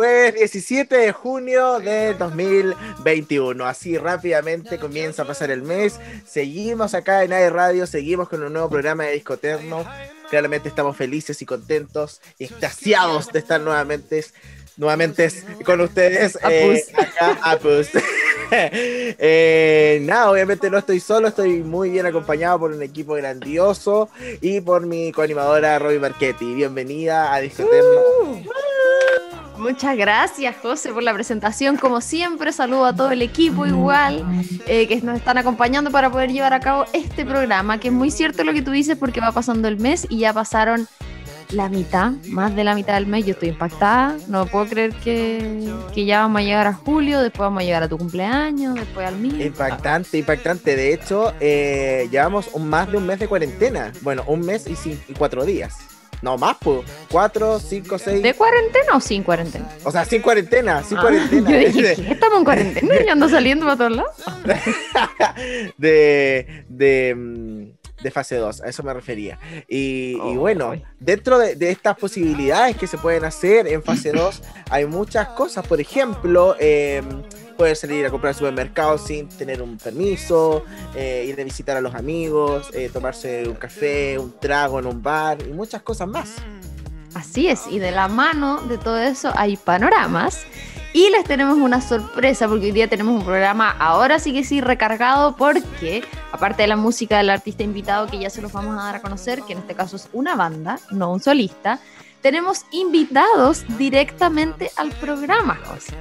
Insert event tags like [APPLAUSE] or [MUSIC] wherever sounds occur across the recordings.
Jueves 17 de junio de 2021. Así rápidamente comienza a pasar el mes. Seguimos acá en AE Radio, seguimos con un nuevo programa de Discoterno. Claramente estamos felices y contentos y extasiados de estar nuevamente, nuevamente con ustedes. Eh, acá, Apus. [LAUGHS] eh, nada, obviamente no estoy solo, estoy muy bien acompañado por un equipo grandioso y por mi coanimadora Robbie Marchetti. Bienvenida a Discoterno. Uh. Muchas gracias, José, por la presentación. Como siempre, saludo a todo el equipo igual eh, que nos están acompañando para poder llevar a cabo este programa, que es muy cierto lo que tú dices porque va pasando el mes y ya pasaron la mitad, más de la mitad del mes. Yo estoy impactada. No puedo creer que, ya vamos a llegar a julio, después vamos a llegar a tu cumpleaños, después al mío. Impactante, impactante. De hecho, eh, llevamos un, más de un mes de cuarentena. Bueno, un mes y cuatro días. No, más, pues. Cuatro, cinco, seis. ¿De cuarentena o sin cuarentena? O sea, sin cuarentena, sin ah, cuarentena. Yo dije, [LAUGHS] ¿Estamos en cuarentena? ¿Y ando saliendo para todos lados? [LAUGHS] de, de, mm, de fase 2, a eso me refería. Y, y bueno, dentro de, de, estas posibilidades que se pueden hacer en fase 2, hay muchas cosas. Por ejemplo, eh, poder salir a comprar al supermercado sin tener un permiso, eh, ir a visitar a los amigos, eh, tomarse un café, un trago en un bar y muchas cosas más. Así es, y de la mano de todo eso hay panoramas. Y les tenemos una sorpresa porque hoy día tenemos un programa ahora sí que sí recargado porque aparte de la música del artista invitado que ya se los vamos a dar a conocer, que en este caso es una banda, no un solista, tenemos invitados directamente al programa, José.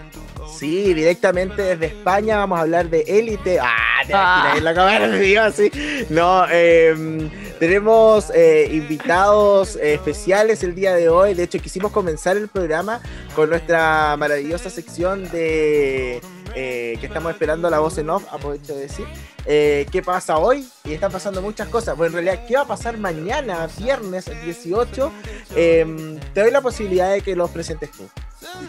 Sí, directamente desde España vamos a hablar de élite. Ah, ah. en la cámara [LAUGHS] digo así. No, em, tenemos eh, invitados especiales el día de hoy. De hecho, quisimos comenzar el programa con nuestra maravillosa sección de eh, que estamos esperando la voz en off, aprovecho de decir. Eh, ¿Qué pasa hoy? Y están pasando muchas cosas. Bueno, en realidad, ¿qué va a pasar mañana, viernes 18? Em, te doy la posibilidad de que los presentes tú.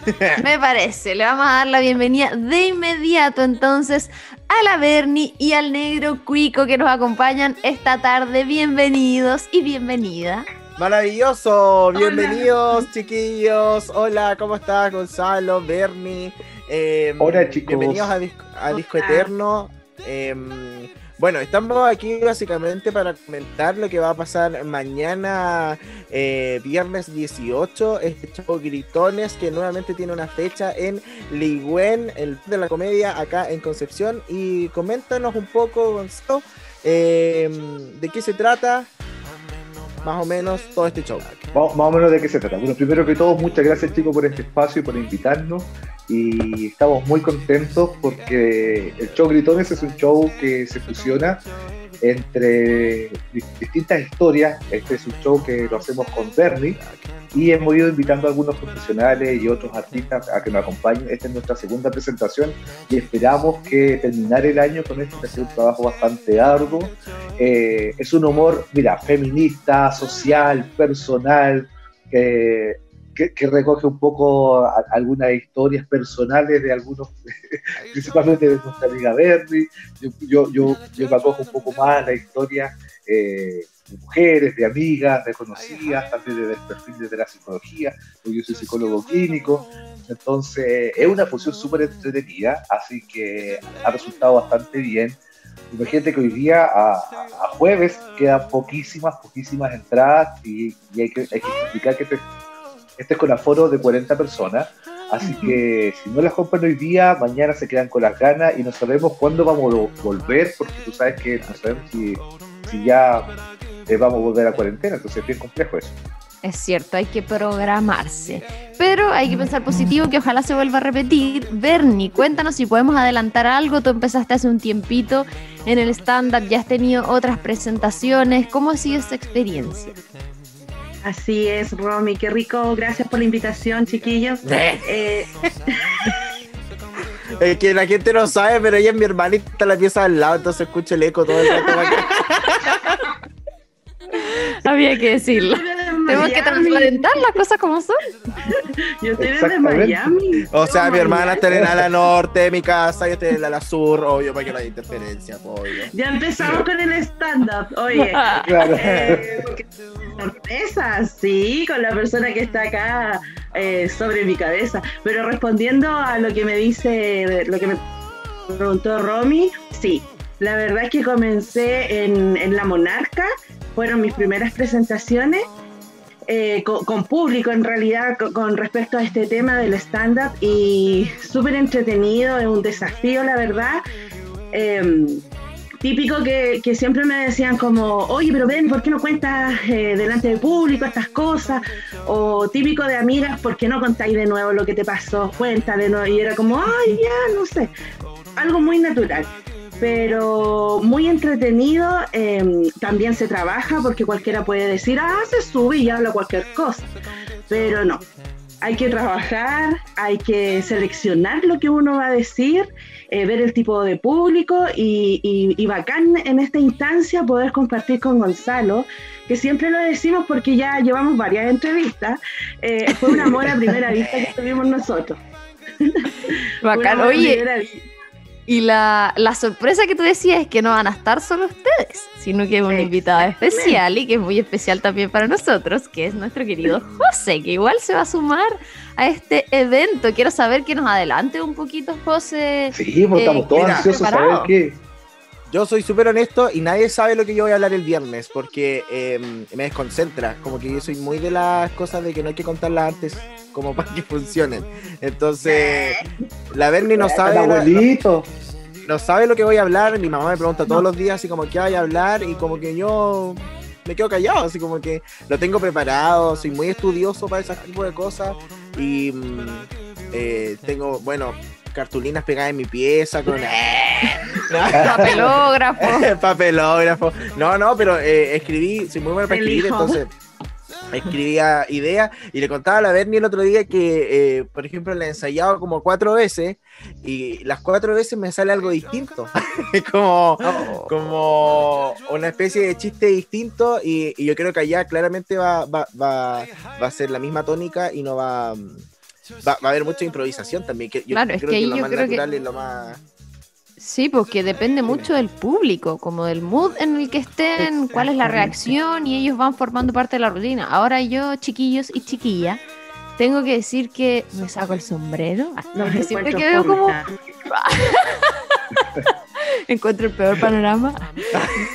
[LAUGHS] Me parece, le vamos a dar la bienvenida de inmediato entonces a la Bernie y al negro Cuico que nos acompañan esta tarde. Bienvenidos y bienvenida. Maravilloso, bienvenidos chiquillos. Hola, ¿cómo estás Gonzalo, Bernie? Em, Hola chicos. Bienvenidos a, Disco Eterno. Em, bueno, estamos aquí básicamente para comentar lo que va a pasar mañana, eh, viernes 18, este show Gritones, que nuevamente tiene una fecha en Ligüen, el de la comedia, acá en Concepción. Y coméntanos un poco, Gonzalo, em, de qué se trata, más o menos, todo este show. Más, más o menos de qué se trata. Bueno, primero que todo, muchas gracias chicos por este espacio y por invitarnos y estamos muy contentos porque el show Gritones es un show que se fusiona entre distintas historias. Este es un show que lo hacemos con Bernie y hemos ido invitando a algunos profesionales y otros artistas a que nos acompañen. Esta es nuestra segunda presentación y esperamos que terminar el año con esto, que ha sido un trabajo bastante arduo. Eh, es un humor, mira, feminista, social, personal. Eh, que, recoge un poco algunas historias personales de algunos, [LAUGHS] principalmente de nuestra amiga Bernie. Yo, yo, yo, me acojo un poco más a la historia eh, de mujeres, de amigas, de conocidas, también desde el perfil de la psicología, porque yo soy psicólogo clínico. Entonces, es una función súper entretenida, así que ha resultado bastante bien. Imagínate que hoy día, a, jueves, quedan poquísimas, poquísimas entradas y, hay, que, hay que explicar que este este es con aforo de 40 personas. Así que si no las compran hoy día, mañana se quedan con las ganas y no sabemos cuándo vamos a volver, porque tú sabes que no sabemos si, ya eh, vamos a volver a cuarentena, entonces es bien complejo eso. Es cierto, hay que programarse. Pero hay que pensar positivo que ojalá se vuelva a repetir. Bernie, cuéntanos si podemos adelantar algo. Tú empezaste hace un tiempito en el stand-up, ya has tenido otras presentaciones. ¿Cómo ha sido esa experiencia? Así es, Romy, qué rico. Gracias por la invitación, chiquillos. [LAUGHS] Eh, [LAUGHS] es que la gente no sabe, pero ella es mi hermanita la pieza al lado, entonces escucha el eco todo el rato. [LAUGHS] Había que decirlo. Tenemos que transparentar las cosas como son. [LAUGHS] yo estoy desde Miami. O sea, mi hermana está en la norte mi casa, yo estoy en la sur, obvio, para que no haya interferencia, obvio. Ya empezamos con el stand-up, oye. [LAUGHS] claro. Eh, sorpresa, sí, con la persona que está acá eh, sobre mi cabeza. Pero respondiendo a lo que me dice, lo que me preguntó Romy, sí. La verdad es que comencé en, en La Monarca, fueron mis primeras presentaciones eh, con, público en realidad con, respecto a este tema del stand-up y súper entretenido, es un desafío la verdad. Em, típico que, siempre me decían como, oye, pero ven, ¿por qué no cuentas eh, delante del público estas cosas? O típico de amigas, ¿por qué no contáis de nuevo lo que te pasó? Cuéntale, ¿no? Y era como, ay, ya, no sé, algo muy natural pero muy entretenido. Em, también se trabaja porque cualquiera puede decir, ah, se sube y habla cualquier cosa, pero no. Hay que trabajar, hay que seleccionar lo que uno va a decir, eh, ver el tipo de público y, y, bacán en esta instancia poder compartir con Gonzalo, que siempre lo decimos porque ya llevamos varias entrevistas. Eh, fue un amor a primera vista que tuvimos nosotros. [LAUGHS] Bacán, oye. Y la, sorpresa que tú decías es que no van a estar solo ustedes, sino que es un invitado especial y que es muy especial también para nosotros, que es nuestro querido José, que igual se va a sumar a este evento. Quiero saber que nos adelante un poquito, José. Sí, porque estamos eh, todos ansiosos de saber qué, yo soy súper honesto y nadie sabe lo que yo voy a hablar el viernes porque em, me desconcentra. Como que yo soy muy de las cosas de que no hay que contarlas antes como [LAUGHS] para que funcionen. Entonces, la Bernie no sabe. Abuelito. No sabe lo que voy a hablar. Mi mamá me pregunta todos los días así como qué voy a hablar y como que yo me quedo callado, así como que lo tengo preparado, soy muy estudioso para ese tipo de cosas y mm, eh, tengo, bueno, cartulinas pegadas en mi pieza con [LAUGHS] papelógrafo. [LAUGHS] papelógrafo. No, no, pero eh, escribí, soy muy bueno para escribir, entonces escribía ideas y le contaba a la Bernie el otro día que, eh, por ejemplo, la he ensayado como cuatro veces y las cuatro veces me sale algo distinto. [LAUGHS] como, oh. como una especie de chiste distinto y, yo creo que allá claramente va, va, va, va a ser la misma tónica y no va va, a haber mucha improvisación también. Que yo claro, es que, lo más natural es lo más. Sí, porque depende mucho del público, como del mood en el que estén, cuál es la reacción y ellos van formando parte de la rutina. Ahora yo, chiquillos y chiquilla, tengo que decir que me saco el sombrero. No, siempre que veo como... [LAUGHS] encuentro el peor panorama.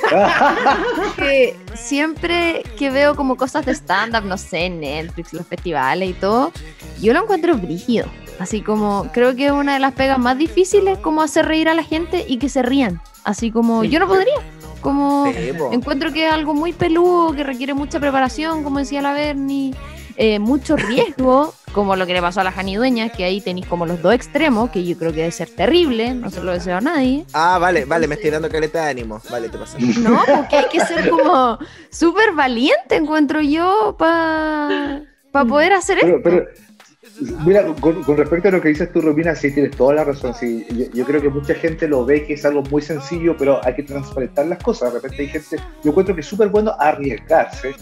[LAUGHS] que siempre que veo como cosas de stand-up, no sé, Netflix, los festivales y todo, yo lo encuentro brígido. Así como creo que es una de las pegas más difíciles como hacer reír a la gente y que se rían. Así como yo no podría. Como encuentro que es algo muy peludo, que requiere mucha preparación, como decía la Bernie, eh, mucho riesgo, [LAUGHS] como lo que le pasó a la Jani Dueña, que ahí tenéis como los dos extremos, que yo creo que debe ser terrible, no se lo deseo a nadie. Ah, vale, vale, me estoy dando caleta de ánimo, vale, te pasa. No, porque hay que ser como [LAUGHS] súper valiente, encuentro yo, para poder hacer esto. Mira, con, respecto a lo que dices tú, Romina, sí tienes toda la razón. Sí, yo, creo que mucha gente lo ve que es algo muy sencillo, pero hay que transparentar las cosas. De repente hay gente, yo encuentro que es súper bueno arriesgarse,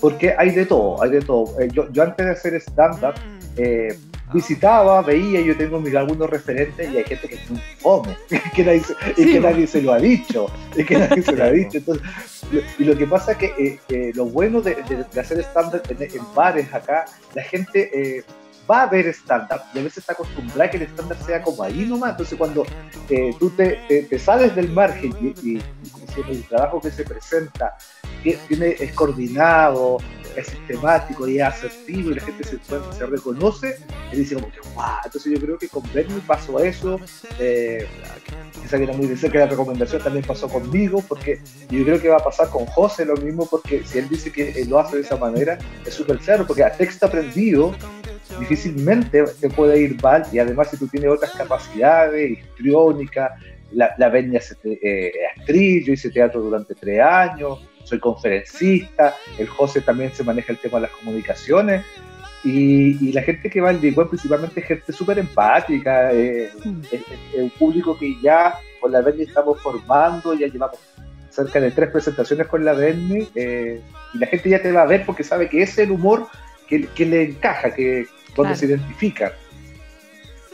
porque hay de todo, hay de todo. Eh, yo, yo antes de hacer stand-up, eh, visitaba, veía, yo tengo mis algunos referentes y hay gente que es muy fome, que nadie, y que nadie se lo ha dicho, y que nadie se lo ha dicho. Entonces, y lo que pasa es que eh, lo bueno de, hacer stand-up en, en, bares acá, la gente va a ver estándar y a veces está acostumbrada a que el estándar sea como ahí nomás. Entonces, cuando eh, tú te, te, sales del margen y, y, el trabajo que se presenta tiene, es coordinado, es sistemático y es asertivo y la gente se, se reconoce, y dice como que wow. Entonces, yo creo que con Bernie pasó eso. Eh, esa que era muy de cerca la recomendación también pasó conmigo, porque yo creo que va a pasar con José lo mismo, porque si él dice que lo hace de esa manera, es súper claro, porque a texto aprendido difícilmente te puede ir mal y además si tú tienes otras capacidades, histriónica, la, la venia eh, actriz, yo hice teatro durante tres años, soy conferencista, el José también se maneja el tema de las comunicaciones y, la gente que va al Digüen principalmente gente súper empática, eh, es, un público que ya con la Venia estamos formando, ya llevamos cerca de tres presentaciones con la Venia eh, y la gente ya te va a ver porque sabe que es el humor que, que le encaja, que, donde se identifican.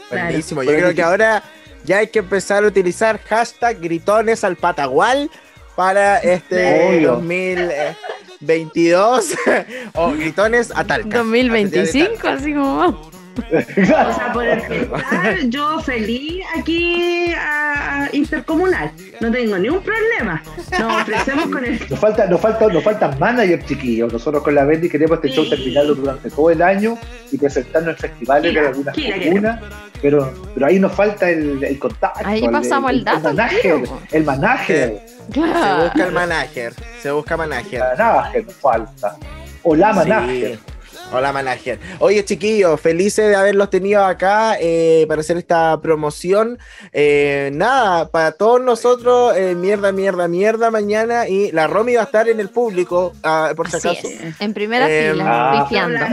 Buenísimo, yo creo que ahora ya hay que empezar a utilizar hashtag gritones al patagual para este 2022 [LAUGHS] o gritones a Talca. 2025, así como o sea, por el yo feliz aquí a Intercomunal. No tengo ningún problema. Nos ofrecemos con el. Nos falta, nos falta, nos faltan managers chiquillos. Nosotros con la Bendy queremos este show terminarlo durante todo el año y presentarnos en festivales de algunas comunas. Pero, pero ahí nos falta el, el contacto. Ahí pasamos el, dato. El manager. El manager. Se busca el manager. Se busca manager. El manager nos falta. O la manager. Hola, manager. Oye, chiquillos, felices de haberlos tenido acá eh, para hacer esta promoción. Eh, nada, para todos nosotros, eh, mierda, mierda, mierda mañana. Y la Romy va a estar en el público, ah, por si acaso. En primera fila, pifiando.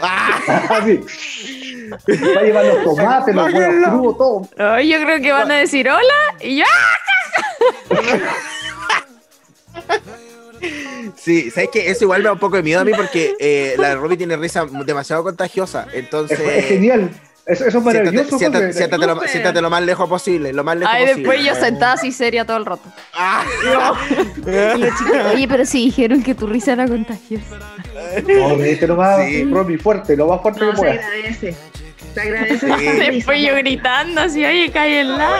Ah, [LAUGHS] va a llevar los [LAUGHS] tomates, los huevos crudos, todo. yo creo que van a decir hola y ya. [LAUGHS] Sí, ¿sabes qué? Eso igual me da un poco de miedo a mí porque eh, la Robbie tiene risa demasiado contagiosa. Entonces. Es, genial. Eso, es maravilloso. Siéntate, siéntate, lo, más lejos posible. Lo más lejos Ay, posible. después yo sentada así seria todo el rato. Ah, Oye, pero sí dijeron que tu risa era contagiosa. No, me lo más, sí. Robbie, fuerte, lo más fuerte no, que puedas. Se agradece. Te agradece. Después yo gritando así, oye, cállenla.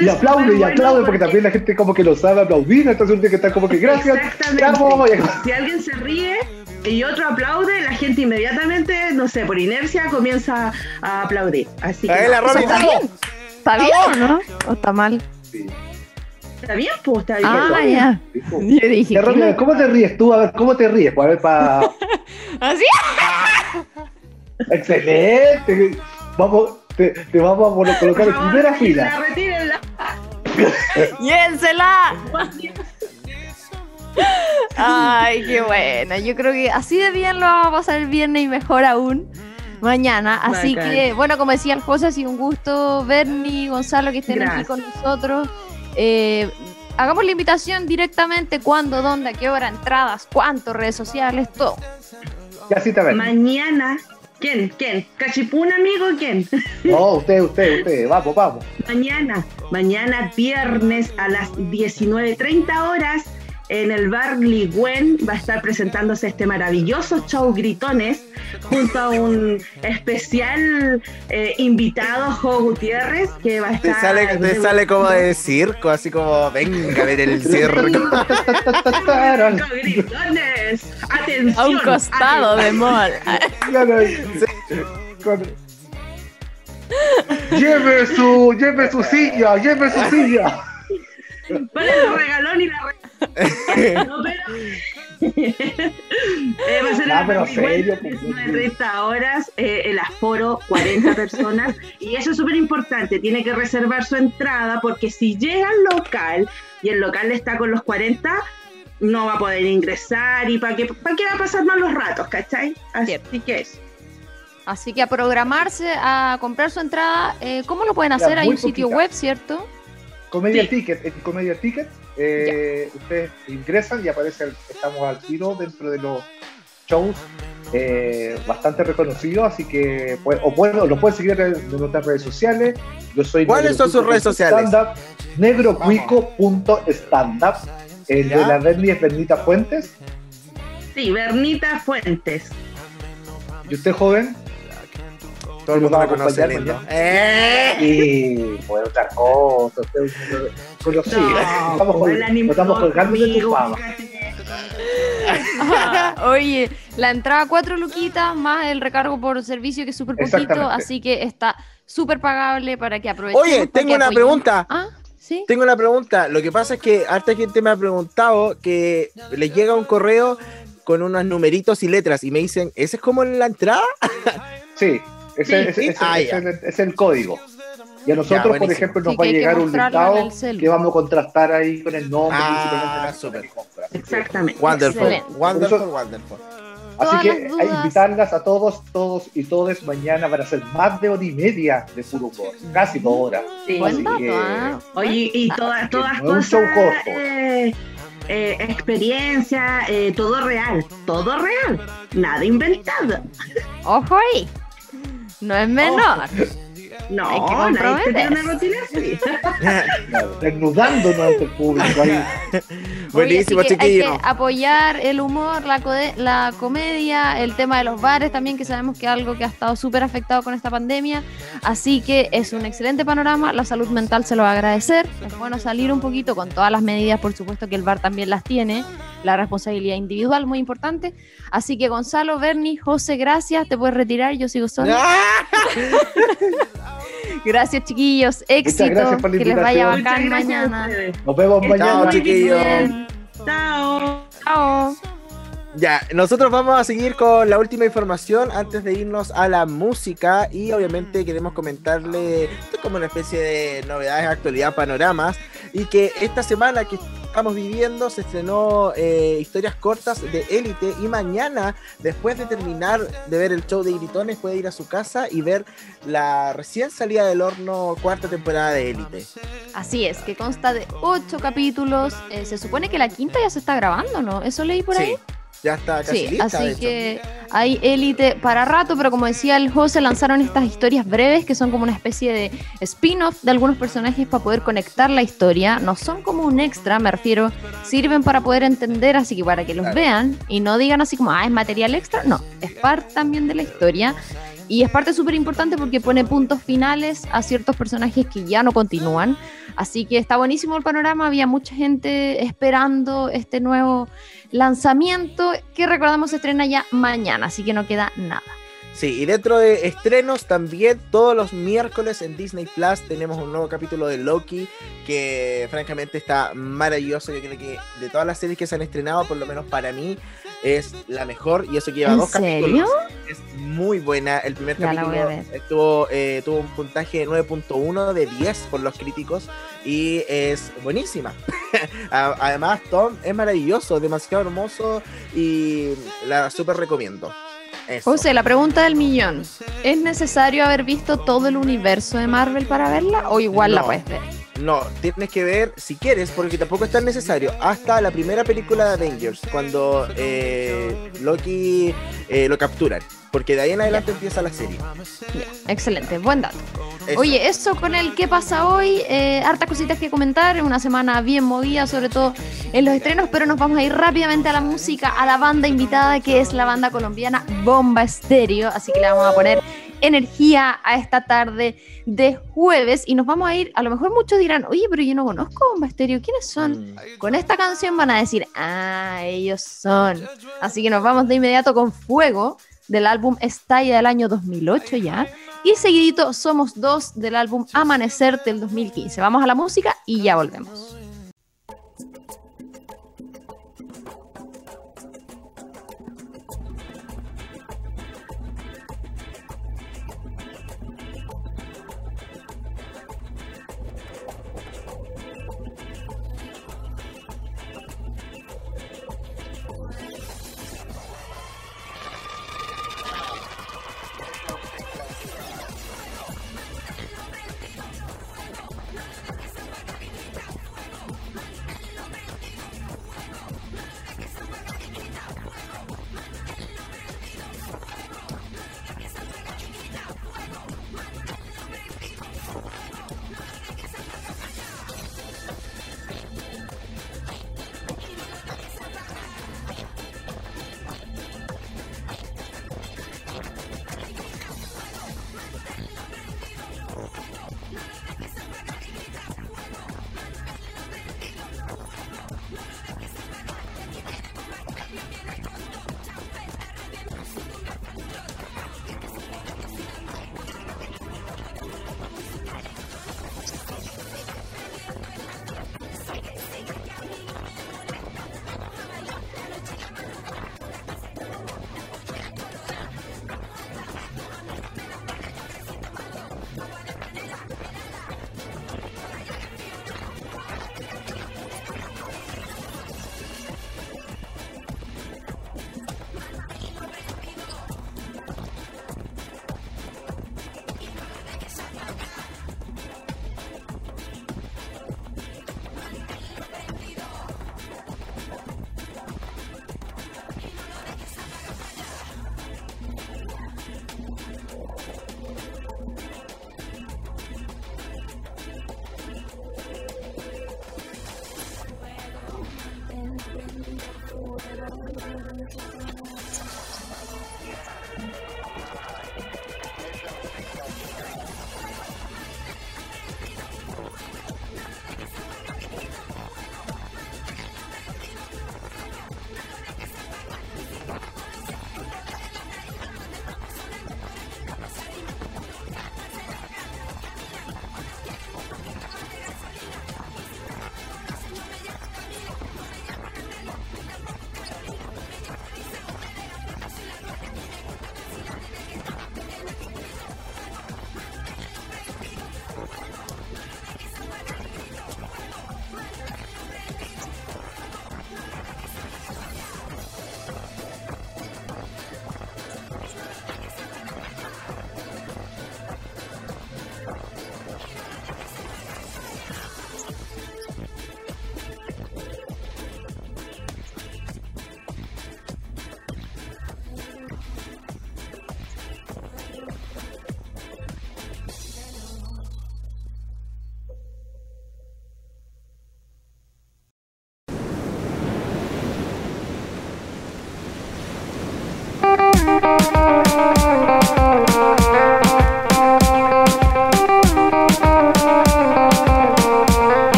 y aplaude, y aplaude, porque también la gente como que lo sabe aplaudir, entonces que estar como que gracias. Exactamente. Si alguien se ríe y otro aplaude, la gente inmediatamente, no sé, por inercia comienza a aplaudir. Así que. la ¿Está bien? ¿Está bien o no? ¿O está mal? Sí. Está bien, pues está bien. Ah, ya. Yo dije. ¿Cómo te ríes tú? A ver, ¿cómo te ríes? Pues, a ver, para. [LAUGHS] ¿Así? [LAUGHS] Excelente. Vamos, te, te vamos a colocar en primera fila. Retírenla. [LAUGHS] ¡Yénsela! Ay, qué buena. Yo creo que así de bien lo vamos a pasar el viernes y mejor aún mañana. Así que, bueno, como decía el José, ha sido un gusto, Bernie, Gonzalo, que estén aquí con nosotros. Eh, hagamos la invitación directamente, cuándo, dónde, a qué hora, entradas, cuánto, redes sociales, todo. Ya sí te Mañana ¿Quién? ¿Quién? ¿Cachipún, amigo? ¿Quién? No, usted, usted, usted. Vamos, vamos. Mañana, mañana viernes a las 19.30 horas en el bar Ligüen va a estar presentándose este maravilloso show Gritones junto a un especial eh, invitado, Jo Gutiérrez, que va a estar... Te sale, te sale como de circo, así como, venga a ver el circo. [LAUGHS] Gritones, atención. A un costado de mall. lleve su, lleve su silla, lleve su silla. Para el regalón y la no, [LAUGHS] pero. eh, va a ser ah, pero serio, 30 pues, horas, eh, el aforo 40 personas. y eso es súper importante. Tiene que reservar su entrada porque si llega al local y el local está con los 40, no va a poder ingresar. ¿Y para qué, para qué va a pasar más los ratos, cachai? Así que es. Así que a programarse, a comprar su entrada, eh, ¿cómo lo pueden hacer? Hay un sitio web, ¿cierto? Comedia Ticket, en Comedia Ticket, eh, ustedes ingresan y aparece, estamos al tiro dentro de los shows eh, bastante reconocidos, así que, o bueno, lo pueden seguir en nuestras redes sociales. Yo soy ¿Cuáles son sus redes sociales? Negrocuico.standup. El de la Berni es Bernita Fuentes. Sí, Bernita Fuentes. ¿Y usted, joven? Todo el mundo me conoce lindo. ¡Eh! Y puede otra cosa. Conocido. No, estamos, colgando de tu fama. [LAUGHS] Oye, la entrada cuatro luquitas más el recargo por servicio que es súper poquito, así que está súper pagable para que aprovechen. Oye, tengo una pregunta. Ah, ¿sí? Tengo una pregunta. Lo que pasa es que harta gente me ha preguntado que les llega un correo con unos numeritos y letras y me dicen, ¿ese es como en la entrada? sí, ese, ese, ah, es el código. Y a nosotros, por ejemplo, nos va a llegar un listado que vamos a contrastar ahí con el nombre. Ah, Exactamente. Wonderful, wonderful, wonderful. Así que hay invitarlas a todos, todos y todas mañana van a ser más de hora y media de puro casi dos horas. Sí. Así que, ¿ah? Oye, y todas, todas cosas. Un show corto. Eh, eh, experiencia, eh, todo real, todo real, nada inventado. Ojo ahí, no es menor. No, hay que comprometer. una rutina así. [LAUGHS] Desnudándonos ante el público ahí. Buenísimo, Oye, Hay que apoyar el humor, la, la comedia, el tema de los bares también, que sabemos que es algo que ha estado súper afectado con esta pandemia. Así que es un excelente panorama. La salud mental se lo va a agradecer. Es bueno salir un poquito con todas las medidas, por supuesto que el bar también las tiene. La responsabilidad individual, muy importante. Así que Gonzalo, Bernie, José, gracias. Te puedes retirar, yo sigo solo. [LAUGHS] Gracias, chiquillos. Éxito. que les vaya bacán mañana. Nos vemos mañana. Chao, chiquillos. Chao. Chao. Ya, nosotros vamos a seguir con la última información antes de irnos a la música y obviamente queremos comentarle esto como una especie de novedades, actualidad, panoramas y que esta semana que estamos viviendo se estrenó eh, historias cortas de élite y mañana, después de terminar de ver el show de Gritones, puede ir a su casa y ver la recién salida del horno cuarta temporada de élite. Así es, que consta de ocho capítulos. Eh, se supone que la quinta ya se está grabando, ¿no? ¿Eso leí por ahí? Ya está casi sí, Así que hay élite para rato, pero como decía el José, lanzaron estas historias breves que son como una especie de spin-off de algunos personajes para poder conectar la historia. No son como un extra, me refiero, sirven para poder entender, así que para que los vean y no digan así como, ah, es material extra. No, es parte también de la historia. Y es parte súper importante porque pone puntos finales a ciertos personajes que ya no continúan. Así que está buenísimo el panorama. Había mucha gente esperando este nuevo lanzamiento que recordamos se estrena ya mañana, así que no queda nada. Sí, y dentro de estrenos también todos los miércoles en Disney Plus tenemos un nuevo capítulo de Loki que francamente está maravilloso. Yo creo que de todas las series que se han estrenado, por lo menos para mí, es la mejor y eso que lleva dos capítulos. Es muy buena. El primer capítulo estuvo, eh, tuvo un puntaje de 9.1 de 10 por los críticos y es buenísima. [LAUGHS] Además, Tom es maravilloso, demasiado hermoso y la súper recomiendo. José, la pregunta del millón. ¿Es necesario haber visto todo el universo de Marvel para verla o igual la puedes ver? No, tienes que ver, si quieres, porque tampoco es tan necesario, hasta la primera película de Avengers, cuando eh, Loki eh, lo capturan, porque de ahí en adelante empieza la serie. excelente, buen dato. Oye, eso con el que pasa hoy, eh, hartas cositas que comentar, una semana bien movida, sobre todo en los estrenos, pero nos vamos a ir rápidamente a la música, a la banda invitada, que es la banda colombiana Bomba Estéreo, así que le vamos a poner energía a esta tarde de jueves y nos vamos a ir, a lo mejor muchos dirán, oye, pero yo no conozco Bomba Estéreo, ¿quiénes son? Mm. Con esta canción van a decir, ah, ellos son. Así que nos vamos de inmediato con Fuego del álbum Estalla del año 2008 ya. Y seguidito Somos Dos del álbum Amanecer del 2015. Vamos a la música y ya volvemos.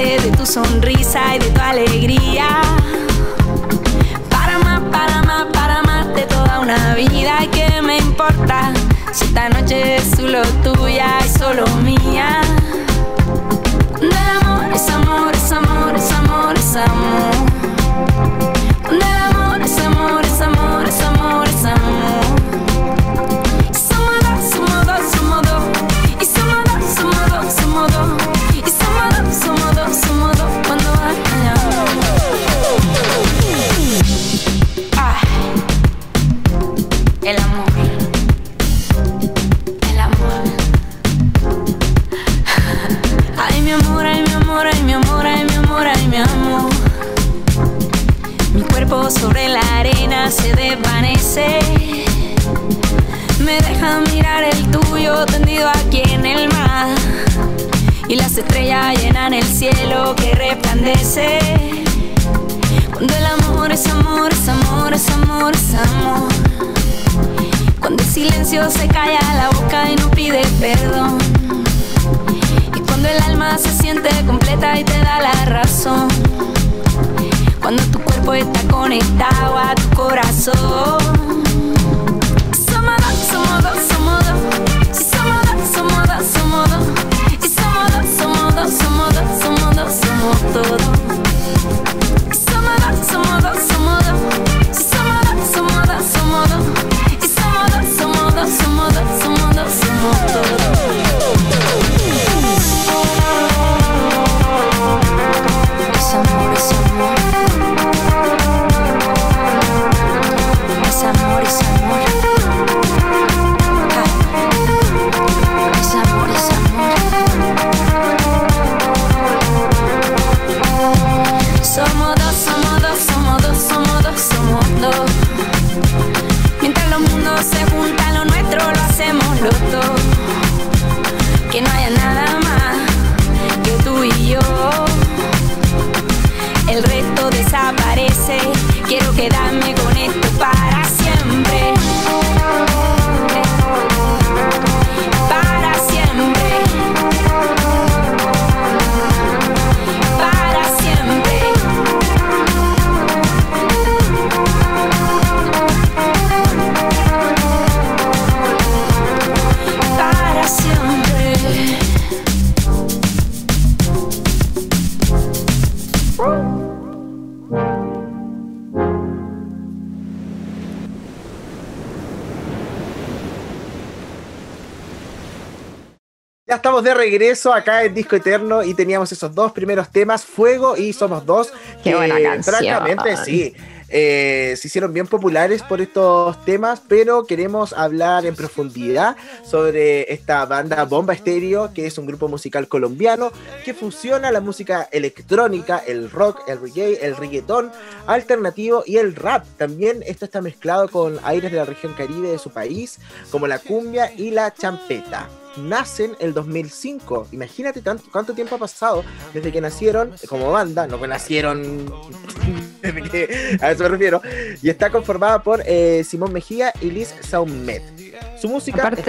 De tu sonrisa y de tu alegría. Para más, para más, para más de toda una vida. ¿Y qué me importa si esta noche es solo tuya y solo mía? Del amor es amor, es amor, es amor, es amor. Y te da la razón. Cuando tu cuerpo está conectado a tu corazón. Estamos de regreso acá en Disco Eterno y teníamos esos dos primeros temas, Fuego y Somos Dos. Qué que buena canción. Francamente, sí. eh, se hicieron bien populares por estos temas, pero queremos hablar en profundidad sobre esta banda Bomba Estéreo, que es un grupo musical colombiano que fusiona la música electrónica, el rock, el reggae, el reggaetón alternativo y el rap. También esto está mezclado con aires de la región caribe de su país, como la cumbia y la champeta nacen el 2005. Imagínate tanto, cuánto tiempo ha pasado desde que nacieron como banda, no que nacieron, [LAUGHS] desde que- a eso me refiero, y está conformada por eh, Simón Mejía y Liz Saumet. Su música Aparte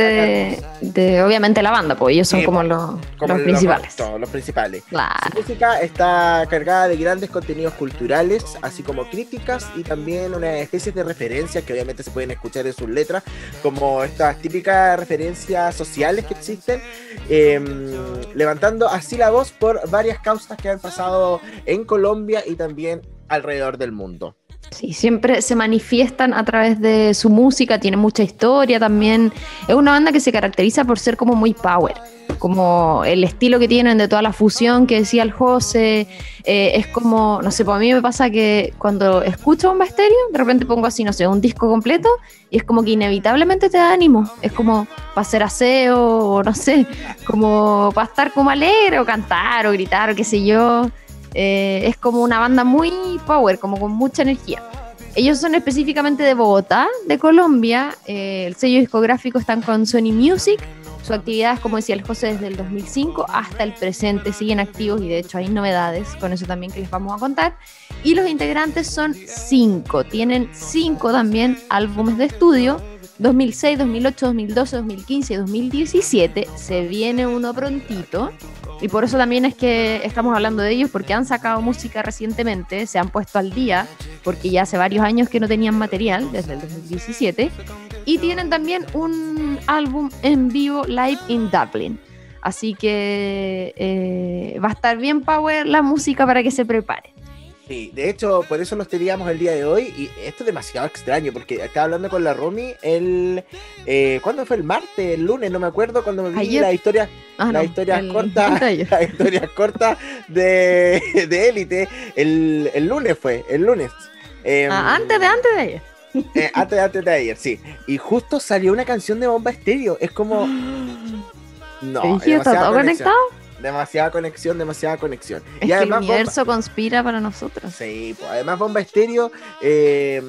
está de, de, obviamente la banda, pues ellos son Sí, como pues, los, como los principales. los principales. Claro. Su música está cargada de grandes contenidos culturales, así como críticas y también una especie de referencias que obviamente se pueden escuchar en sus letras, como estas típicas referencias sociales que existen, eh, levantando así la voz por varias causas que han pasado en Colombia y también alrededor del mundo. Sí, siempre se manifiestan a través de su música, tiene mucha historia también. Es una banda que se caracteriza por ser como muy power, como el estilo que tienen de toda la fusión que decía el José. Eh, es como, no sé, pues a mí me pasa que cuando escucho Bomba Estéreo, de repente pongo así, no sé, un disco completo y es como que inevitablemente te da ánimo. Es como para hacer aseo o no sé, como para estar como alegre o cantar o gritar o qué sé yo. Eh, es como una banda muy power, como con mucha energía. Ellos son específicamente de Bogotá, de Colombia. Eh, el sello discográfico están con Sony Music. Su actividad es, como decía el José, desde el 2005 hasta el presente. Siguen activos y de hecho hay novedades con eso también que les vamos a contar. Y los integrantes son cinco. Tienen cinco también álbumes de estudio. 2006, 2008, 2012, 2015 y 2017. Se viene uno prontito. Y por eso también es que estamos hablando de ellos, porque han sacado música recientemente, se han puesto al día, porque ya hace varios años que no tenían material, desde el 2017. Y tienen también un álbum en vivo live in Dublin. Así que eh, va a estar bien power la música para que se prepare. Sí, de hecho, por eso los teníamos el día de hoy. Y esto es demasiado extraño, porque estaba hablando con la Romy el. Eh, ¿Cuándo fue el martes? El lunes, no me acuerdo, cuando me vi la historia. Ah, la historia corta. La [LAUGHS] historia corta de Élite. el, el, lunes fue, el lunes. Em, ah, antes de antes de ayer. Eh, antes de antes de ayer, sí. Y justo salió una canción de Bomba Estéreo. Es como. [GASPS] No. ¿Está todo conectado? Demasiada conexión, demasiada conexión. Es y además, el universo conspira para nosotros. Sí, pues además Bomba Estéreo, eh,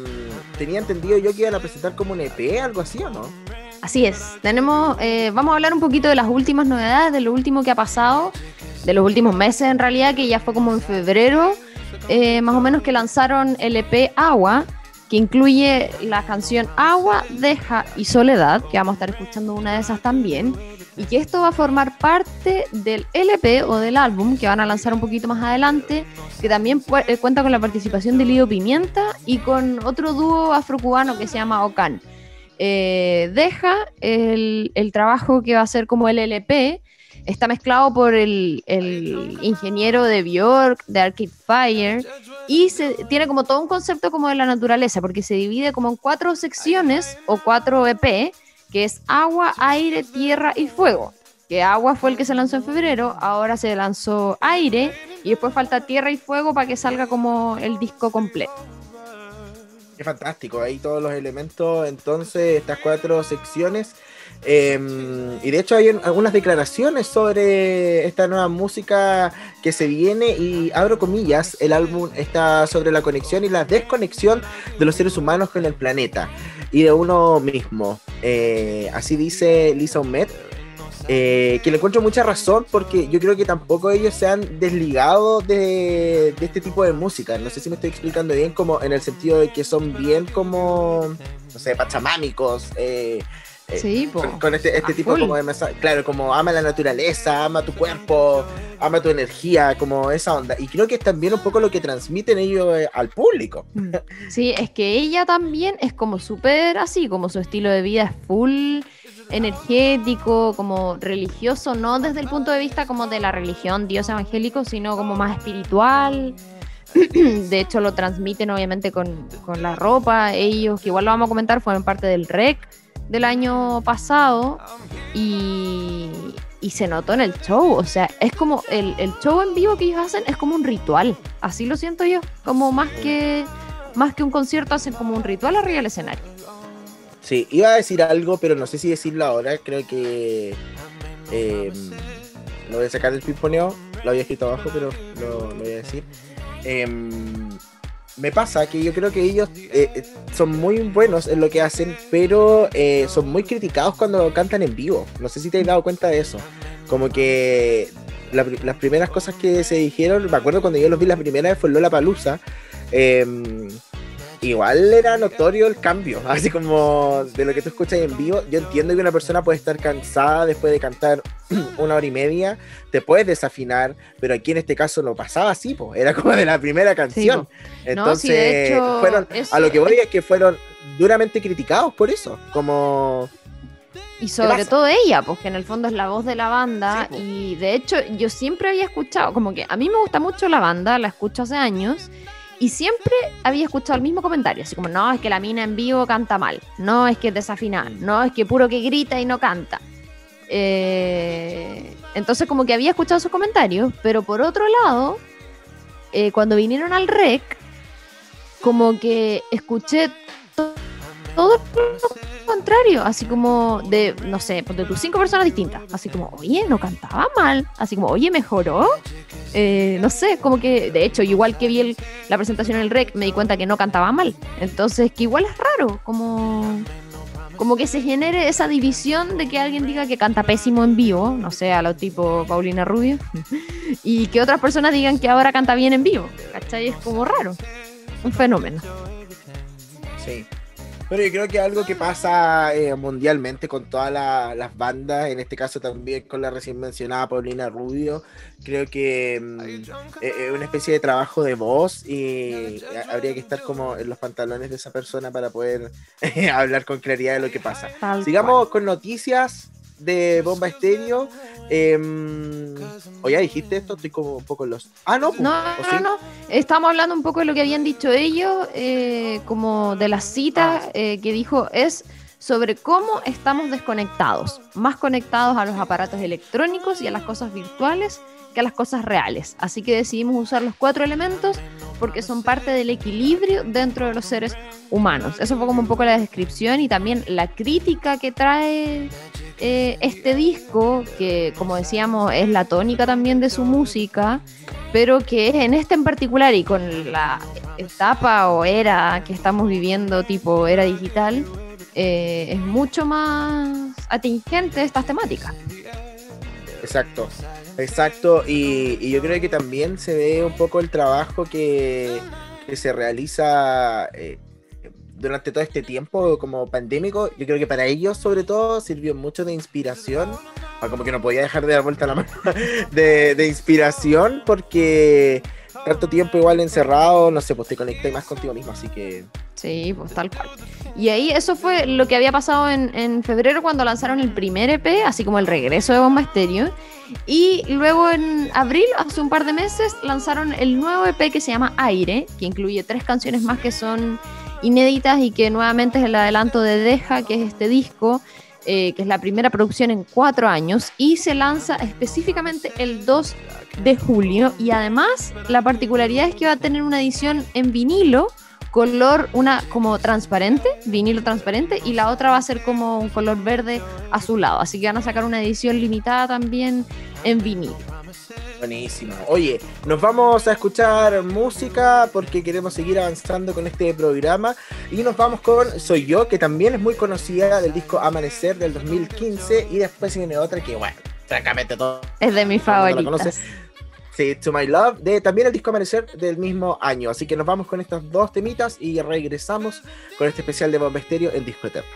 tenía entendido yo que iban a presentar como un EP, algo así, ¿o no? Así es. Tenemos, eh, vamos a hablar un poquito de las últimas novedades, de lo último que ha pasado, de los últimos meses en realidad, que ya fue como en febrero, eh, más o menos que lanzaron el EP Agua, que incluye la canción Agua, Deja y Soledad, que vamos a estar escuchando una de esas también y que esto va a formar parte del LP o del álbum que van a lanzar un poquito más adelante, que también eh, cuenta con la participación de Lido Pimienta y con otro dúo afrocubano que se llama Ocan. Eh, deja el, trabajo que va a ser como el LP, está mezclado por el, ingeniero de Bjork, de Arcade Fire, y se, tiene como todo un concepto como de la naturaleza, porque se divide como en cuatro secciones o cuatro EP, que es agua, aire, tierra y fuego. Que agua fue el que se lanzó en febrero, ahora se lanzó aire y después falta tierra y fuego para que salga como el disco completo. Qué fantástico, ahí todos los elementos, entonces estas cuatro secciones. Em, y de hecho hay algunas declaraciones sobre esta nueva música que se viene y abro comillas, el álbum está sobre la conexión y la desconexión de los seres humanos con el planeta y de uno mismo. Eh, así dice Lisa Omet, eh, que le encuentro mucha razón porque yo creo que tampoco ellos se han desligado de, este tipo de música. No sé si me estoy explicando bien, como en el sentido de que son bien como, no sé, pachamámicos. Eh, sí, con, este, este tipo como de mensaje. Claro, como ama la naturaleza, ama tu cuerpo, ama tu energía, como esa onda. Y creo que es también un poco lo que transmiten ellos eh, al público. Mm. [LAUGHS] Sí, es que ella también es como súper así, como su estilo de vida es full energético, como religioso, no desde el punto de vista como de la religión, Dios evangélico, sino como más espiritual. [CLEARS THROAT] De hecho, lo transmiten obviamente con, con la ropa. Ellos, que igual lo vamos a comentar, fueron parte del REC del año pasado y, se notó en el show. O sea, es como el, show en vivo que ellos hacen es como un ritual. Así lo siento yo. Como más que, más que un concierto, hacen como un ritual arriba del escenario. Sí, iba a decir algo, pero no sé si decirlo ahora. Creo que eh, lo voy a sacar del pimponeo. Lo había escrito abajo, pero lo, lo voy a decir. Eh, me pasa que yo creo que ellos eh, eh, son muy buenos en lo que hacen, pero eh, son muy criticados cuando cantan en vivo. No sé si te has dado cuenta de eso. Como que las primeras cosas que se dijeron, me acuerdo cuando yo los vi la primera vez fue Lola Palusa. Em, igual era notorio el cambio, [LAUGHS] así como de lo que tú escuchas en vivo. Yo entiendo que una persona puede estar cansada después de cantar [CLEARS THROAT] una hora y media, te puedes desafinar, pero aquí en este caso no pasaba así, pues era [LAUGHS] como de la primera canción. Entonces, fueron, a lo que voy es que fueron duramente criticados por eso, como... Y sobre todo ella, porque en el fondo es la voz de la banda. y de hecho, yo siempre había escuchado, como que a mí me gusta mucho la banda, la escucho hace años. Y siempre había escuchado el mismo comentario, así como, no, es que la mina en vivo canta mal, no, es que es desafinada, no, es que puro que grita y no canta. Eh, entonces como que había escuchado sus comentarios, pero por otro lado, eh, cuando vinieron al rec, como que escuché todo lo contrario, así como de, no sé, de tus cinco personas distintas, así como, oye, no cantaba mal, así como, oye, mejoró, eh, no sé, como que, de hecho, igual que vi la presentación en el rec, me di cuenta que no cantaba mal, entonces que igual es raro, como como que se genere esa división de que alguien diga que canta pésimo en vivo, no sé, a lo tipo Paulina Rubio, [LAUGHS] y que otras personas digan que ahora canta bien en vivo, ¿cachai? Es como raro, un fenómeno. Sí. Pero yo creo que algo que pasa eh, mundialmente con todas las bandas, en este caso también con la recién mencionada Paulina Rubio, creo que mm, eh, es una especie de trabajo de voz y habría que estar como en los pantalones de esa persona para poder [LAUGHS] hablar con claridad de lo que pasa. Sigamos con noticias de Bomba Estéreo. Eh, ¿O ya dijiste esto? Estoy como un poco en los. Ah, no, no, no, no. Estamos hablando un poco de lo que habían dicho ellos, eh, como de la cita ah. eh, que dijo es sobre cómo estamos desconectados, más conectados a los aparatos electrónicos y a las cosas virtuales que a las cosas reales. Así que decidimos usar los cuatro elementos porque son parte del equilibrio dentro de los seres humanos. Eso fue como un poco la descripción y también la crítica que trae eh, este disco, que como decíamos es la tónica también de su música, pero que en este en particular y con la etapa o era que estamos viviendo, tipo era digital, eh, es mucho más atingente estas temáticas. Exacto, exacto, y, yo creo que también se ve un poco el trabajo que, se realiza eh, durante todo este tiempo como pandémico, yo creo que para ellos sobre todo sirvió mucho de inspiración, como que no podía dejar de dar vuelta la [LAUGHS] mano, de, inspiración porque tanto tiempo igual encerrado, no sé, pues te conecté más contigo mismo, así que... Sí, pues tal cual. Y ahí eso fue lo que había pasado en, en febrero cuando lanzaron el primer EP, así como el regreso de Bomba Estéreo. Y luego en abril, hace un par de meses, lanzaron el nuevo EP que se llama Aire, que incluye tres canciones más que son inéditas y que nuevamente es el adelanto de Deja, que es este disco, eh, que es la primera producción en cuatro años y se lanza específicamente el 2 de julio y además la particularidad es que va a tener una edición en vinilo color una como transparente, vinilo transparente y la otra va a ser como un color verde azulado, así que van a sacar una edición limitada también en vinilo. Buenísimo. Oye, nos vamos a escuchar música porque queremos seguir avanzando con este programa. Y nos vamos con Soy Yo, que también es muy conocida del disco Amanecer del 2015. Y después viene otra que, bueno, francamente todo. Es de mis favoritas. Sí, To My Love, de también el disco Amanecer del mismo año. Así que nos vamos con estas dos temitas y regresamos con este especial de Bomba Estéreo en Disco Eterno.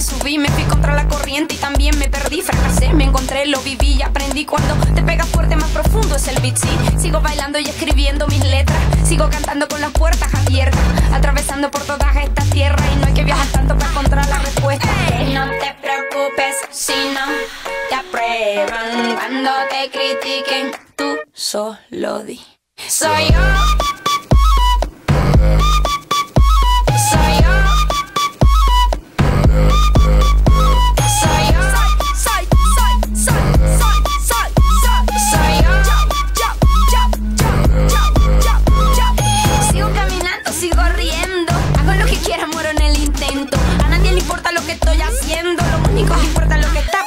Subí, me fui contra la corriente y también me perdí, fracasé, me encontré, lo viví y aprendí cuando te pega fuerte más profundo es el beat, sí. Sigo bailando y escribiendo mis letras, sigo cantando con las puertas abiertas, atravesando por toda esta tierra y no hay que viajar tanto para encontrar la respuesta. no te preocupes si no te aprueban cuando te critiquen, tú solo di. Soy yo.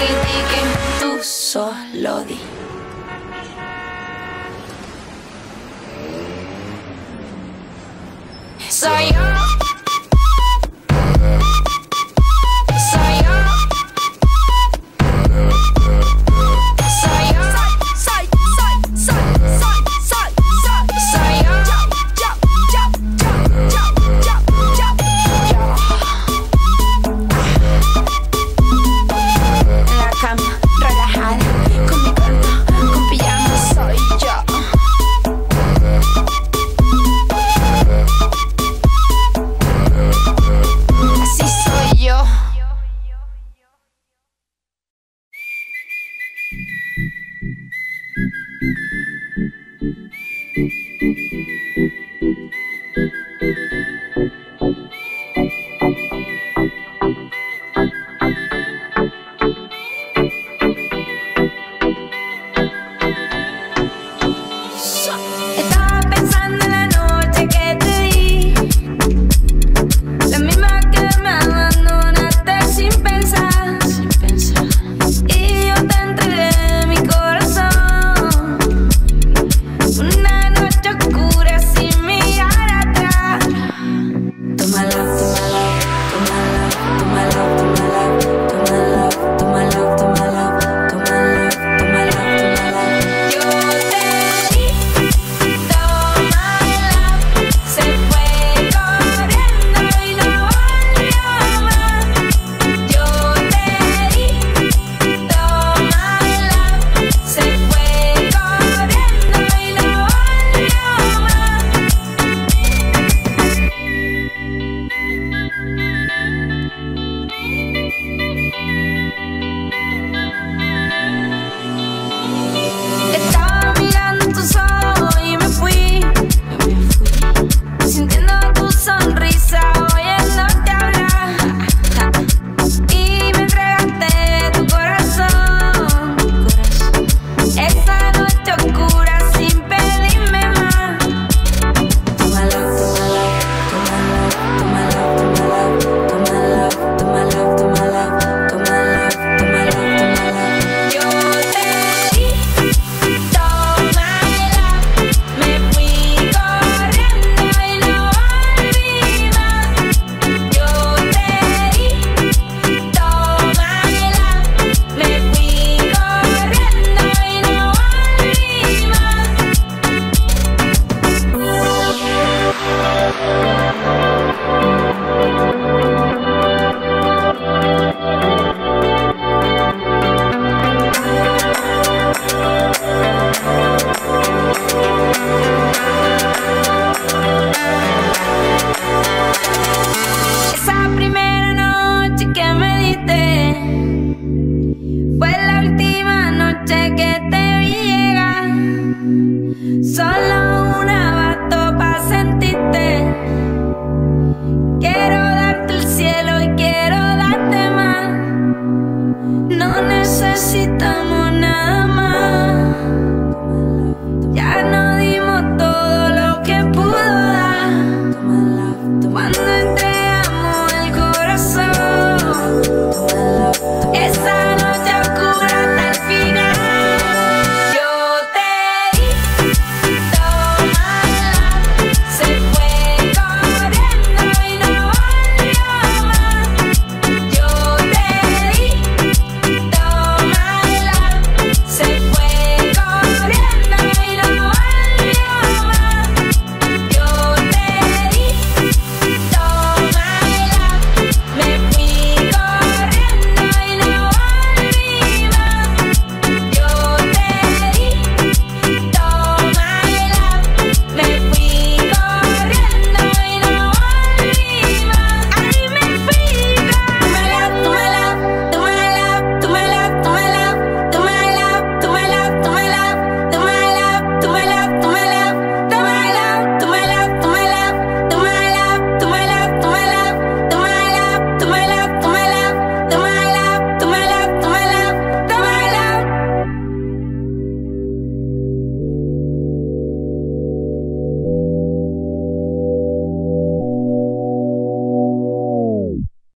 Critiquen, tú solo di. Soy yo.